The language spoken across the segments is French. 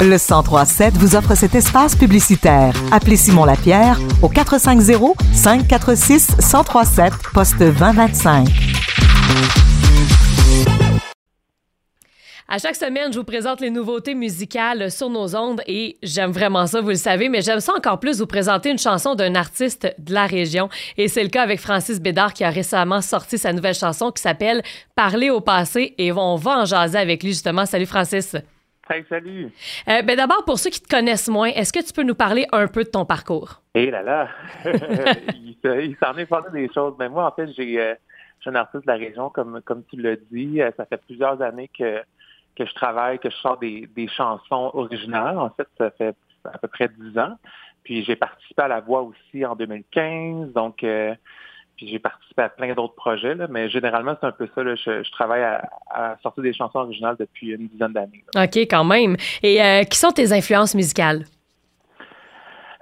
Le 1037 vous offre cet espace publicitaire. Appelez Simon Lapierre au 450 546 1037 poste 2025. À chaque semaine, je vous présente les nouveautés musicales sur nos ondes et j'aime vraiment ça, vous le savez, mais j'aime ça encore plus vous présenter une chanson d'un artiste de la région. Et c'est le cas avec Francis Bédard qui a récemment sorti sa nouvelle chanson qui s'appelle Parler au passé et on va en jaser avec lui justement. Salut Francis. Hey, salut. Euh, ben D'abord, pour ceux qui te connaissent moins, est-ce que tu peux nous parler un peu de ton parcours? Eh là là, il, s'en est parlé des choses. Mais moi, en fait, j'ai, euh, je suis un artiste de la région, comme, comme tu l'as dit. Euh, ça fait plusieurs années que, que je travaille, que je sors des, des chansons originales. En fait, ça fait à peu près dix ans. Puis j'ai participé à la voix aussi en 2015. Donc, puis j'ai participé à plein d'autres projets, là, mais généralement, c'est un peu ça. Là, je, travaille à, sortir des chansons originales depuis une dizaine d'années. OK, quand même. Et euh, qui sont tes influences musicales?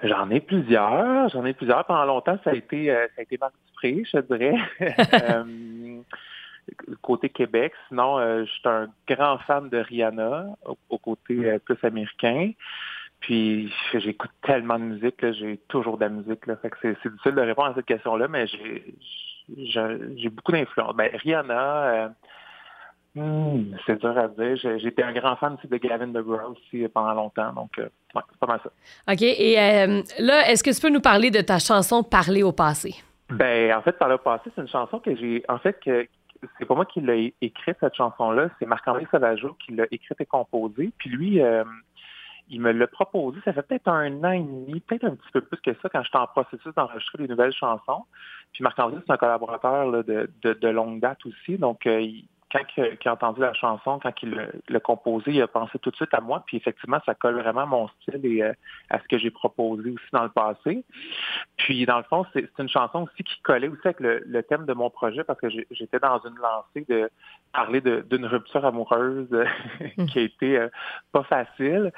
J'en ai plusieurs. J'en ai plusieurs. Pendant longtemps, ça a été, euh, ça a été Marc Dupré, je dirais. euh, côté Québec. Sinon, euh, je suis un grand fan de Rihanna, au, côté plus américain. Puis j'écoute tellement de musique, j'ai toujours de la musique. Là. Fait que c'est, difficile de répondre à cette question-là, mais j'ai, j'ai, beaucoup d'influence. Ben, Rihanna, euh, hmm, c'est dur à dire. J'étais un grand fan aussi de Gavin DeGraw aussi pendant longtemps, donc euh, c'est pas mal ça. OK. Et euh, là, est-ce que tu peux nous parler de ta chanson Parler au passé? Ben, en fait, Parler au passé, c'est une chanson que j'ai, en fait, que c'est pas moi qui l'ai écrite, cette chanson-là. C'est Marc-André Sauvageau qui l'a écrite et composée. Puis lui, il me l'a proposé, ça fait peut-être un an et demi, peut-être un petit peu plus que ça, quand j'étais en processus d'enregistrer des nouvelles chansons. Puis Marc-André, c'est un collaborateur de, de, longue date aussi, donc euh, quand il, a entendu la chanson, quand il l'a composé, il a pensé tout de suite à moi. Puis effectivement, ça colle vraiment à mon style et euh, à ce que j'ai proposé aussi dans le passé. Puis dans le fond, c'est une chanson aussi qui collait aussi avec le, thème de mon projet parce que j'étais dans une lancée de parler d'une rupture amoureuse qui a été euh, pas facile.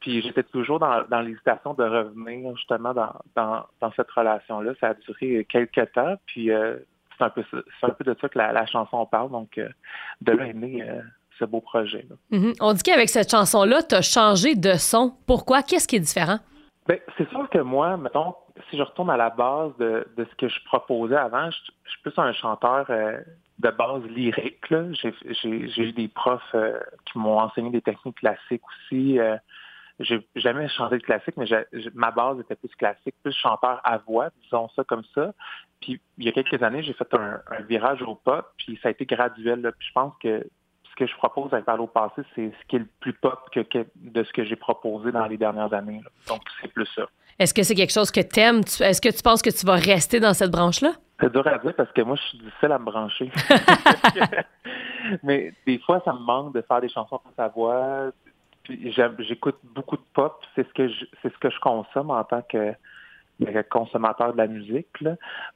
Puis j'étais toujours dans, l'hésitation de revenir justement dans, dans, cette relation-là. Ça a duré quelques temps. Puis euh, c'est un peu un peu de ça que la, chanson parle. Donc, euh, de là est né euh, ce beau projet. Mm-hmm. On dit qu'avec cette chanson-là, tu as changé de son. Pourquoi? Qu'est-ce qui est différent? Bien, c'est sûr que moi, mettons, si je retourne à la base de, ce que je proposais avant, je, suis plus un chanteur euh, de base lyrique. J'ai eu des profs qui m'ont enseigné des techniques classiques aussi j'ai jamais chanté de classique, mais ma base était plus classique, plus chanteur à voix, disons ça comme ça. Puis il y a quelques années, j'ai fait un, virage au pop, puis ça a été graduel. Puis je pense que ce que je propose avec au passé, c'est ce qui est le plus pop que, de ce que j'ai proposé dans les dernières années. Donc c'est plus ça. Est-ce que c'est quelque chose que tu aimes? Est-ce que tu penses que tu vas rester dans cette branche-là? C'est dur à dire parce que moi, je suis difficile à me brancher. Mais des fois, ça me manque de faire des chansons pour sa voix, j'écoute beaucoup de pop, c'est ce que je, c'est ce que je consomme en tant que, consommateur de la musique.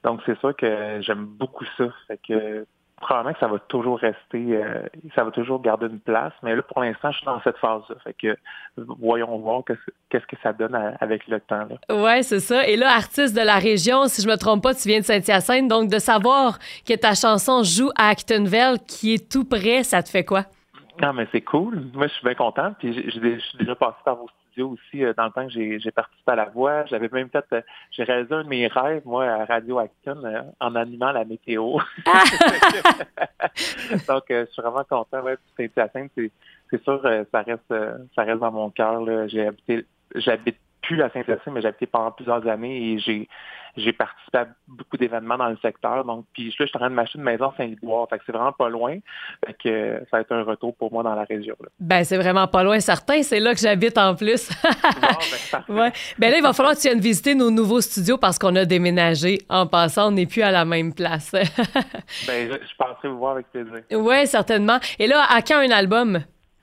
Donc c'est sûr que j'aime beaucoup ça. Fait que probablement que ça va toujours rester, euh, ça va toujours garder une place. Mais là, pour l'instant, je suis dans cette phase-là. Fait que voyons voir qu'est-ce que ça donne avec le temps. Là. Ouais, c'est ça. Et là, artiste de la région, si je me trompe pas, tu viens de Saint-Hyacinthe. Donc, de savoir que ta chanson joue à Actonville, qui est tout près, ça te fait quoi? Non, mais c'est cool. Moi, je suis bien content. Puis je suis déjà passé par vos studios aussi euh, dans le temps que j'ai participé à la voix. J'avais même fait, euh, j'ai réalisé un de mes rêves, moi, à Radio Action, euh, en animant la météo. Donc, je suis vraiment content. Ouais, Saint-Hyacinthe, c'est sûr, ça reste, ça reste dans mon cœur. J'ai habité, j'habite plus à Saint-Hyacinthe, mais j'ai habité pendant plusieurs années et j'ai j'ai participé à beaucoup d'événements dans le secteur. Donc, puis là, je suis en train de m'acheter une maison à Saint-Liboire. Fait que c'est vraiment pas loin. Fait que ça va être un retour pour moi dans la région. Ben, c'est vraiment pas loin, certain. C'est là que j'habite en plus. bon, ben, ben là, il va falloir que tu viennes visiter nos nouveaux studios parce qu'on a déménagé. En passant, on n'est plus à la même place. ben, je, je passerai vous voir avec plaisir. Oui, certainement. Et là, à quand un album?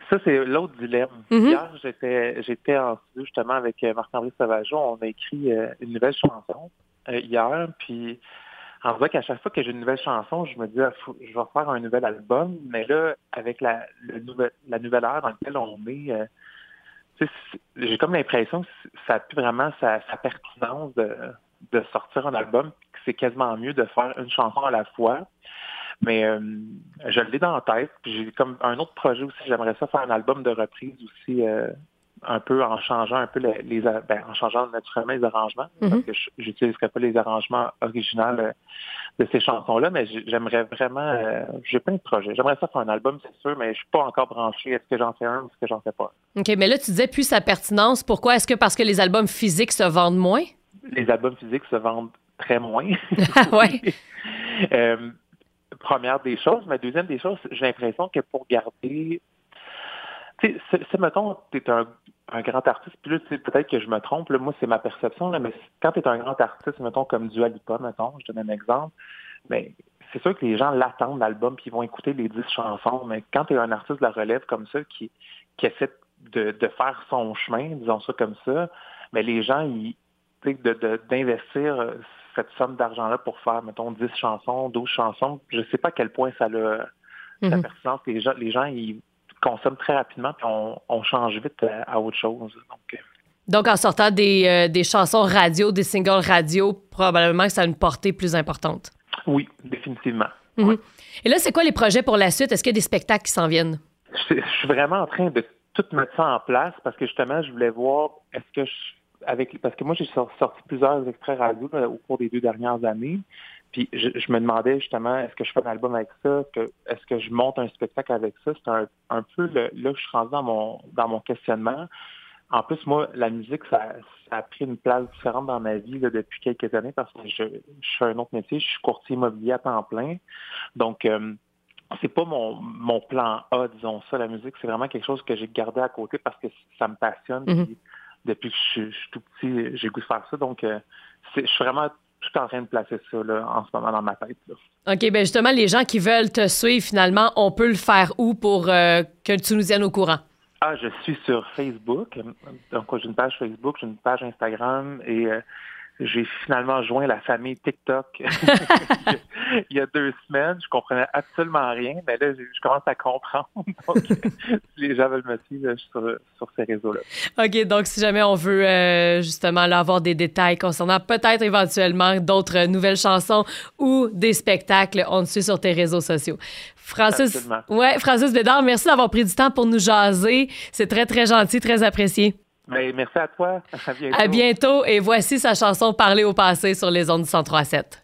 Ça, c'est l'autre dilemme. Mm-hmm. Hier, j'étais, j'étais en studio justement avec euh, Marc-André Sauvageau. On a écrit euh, une nouvelle chanson. Euh, hier, puis en vrai qu'à chaque fois que j'ai une nouvelle chanson, je me dis, ah, je vais faire un nouvel album, mais là, avec la, le la nouvelle ère dans laquelle on est, euh, j'ai comme l'impression que ça n'a plus vraiment sa, pertinence de, de, sortir un album, que c'est quasiment mieux de faire une chanson à la fois. Mais euh, je l'ai dans la tête. J'ai comme un autre projet aussi, j'aimerais ça faire un album de reprise aussi, euh, un peu en changeant un peu les, ben, en changeant naturellement les arrangements. Parce que j'utiliserai pas les arrangements originaux euh, de ces chansons-là, mais j'aimerais vraiment j'ai plein de projets. J'aimerais ça faire un album, c'est sûr, mais je suis pas encore branché. Est-ce que j'en fais un ou est-ce que j'en fais pas? OK, mais là, tu disais plus sa pertinence. Pourquoi? Est-ce que parce que les albums physiques se vendent moins? Les albums physiques se vendent très moins. oui. première des choses. Mais deuxième des choses, j'ai l'impression que pour garder. Tu sais, mettons, tu es un, grand artiste, puis là, peut-être que je me trompe, là, moi, c'est ma perception, là, mais quand tu es un grand artiste, mettons, comme Dua Lipa, mettons, je donne un exemple, mais c'est sûr que les gens l'attendent, l'album, puis ils vont écouter les dix chansons, mais quand tu es un artiste de la relève comme ça, qui, qui essaie de, faire son chemin, disons ça comme ça, mais les gens, ils, d'investir cette somme d'argent-là pour faire, mettons, 10 chansons, 12 chansons, je ne sais pas à quel point ça a la mhm. pertinence. Les gens, les gens, ils consomment très rapidement, puis on, change vite à, autre chose. Donc, euh. Donc, en sortant des, euh, des, chansons radio, des singles radio, probablement que ça a une portée plus importante. Oui, définitivement. Mhm. Et là, c'est quoi les projets pour la suite? Est-ce qu'il y a des spectacles qui s'en viennent? Je, je, suis vraiment en train de tout mettre ça en place parce que justement, je voulais voir est-ce que je avec parce que moi j'ai sorti plusieurs extraits radio au cours des deux dernières années. Puis je, me demandais justement, est-ce que je fais un album avec ça? est-ce que je monte un spectacle avec ça? C'est un, peu là que je suis rendu dans mon dans mon questionnement. En plus, moi, la musique, ça, a pris une place différente dans ma vie depuis quelques années parce que je, fais un autre métier, je suis courtier immobilier à temps plein. Donc euh, c'est pas mon, mon plan A, disons ça, la musique, c'est vraiment quelque chose que j'ai gardé à côté parce que ça me passionne. Mm-hmm depuis que je, suis tout petit, j'ai goût de faire ça. Donc, euh, je suis vraiment tout en train de placer ça là, en ce moment dans ma tête. OK, bien justement, les gens qui veulent te suivre, finalement, on peut le faire où pour euh, que tu nous tiennes au courant? Ah, je suis sur Facebook. Donc, j'ai une page Facebook, j'ai une page Instagram et euh, j'ai finalement joint la famille TikTok il y a deux semaines. Je comprenais absolument rien, mais là, je commence à comprendre. Donc, les gens veulent me suivre sur, sur ces réseaux-là. OK, donc si jamais on veut justement justement avoir des détails concernant peut-être éventuellement d'autres nouvelles chansons ou des spectacles, on te suit sur tes réseaux sociaux. Francis, ouais, Francis Bédard, merci d'avoir pris du temps pour nous jaser. C'est très, très gentil, très apprécié. Ben, merci à toi. À bientôt. À bientôt. Et voici sa chanson Parler au passé sur les ondes du 1037.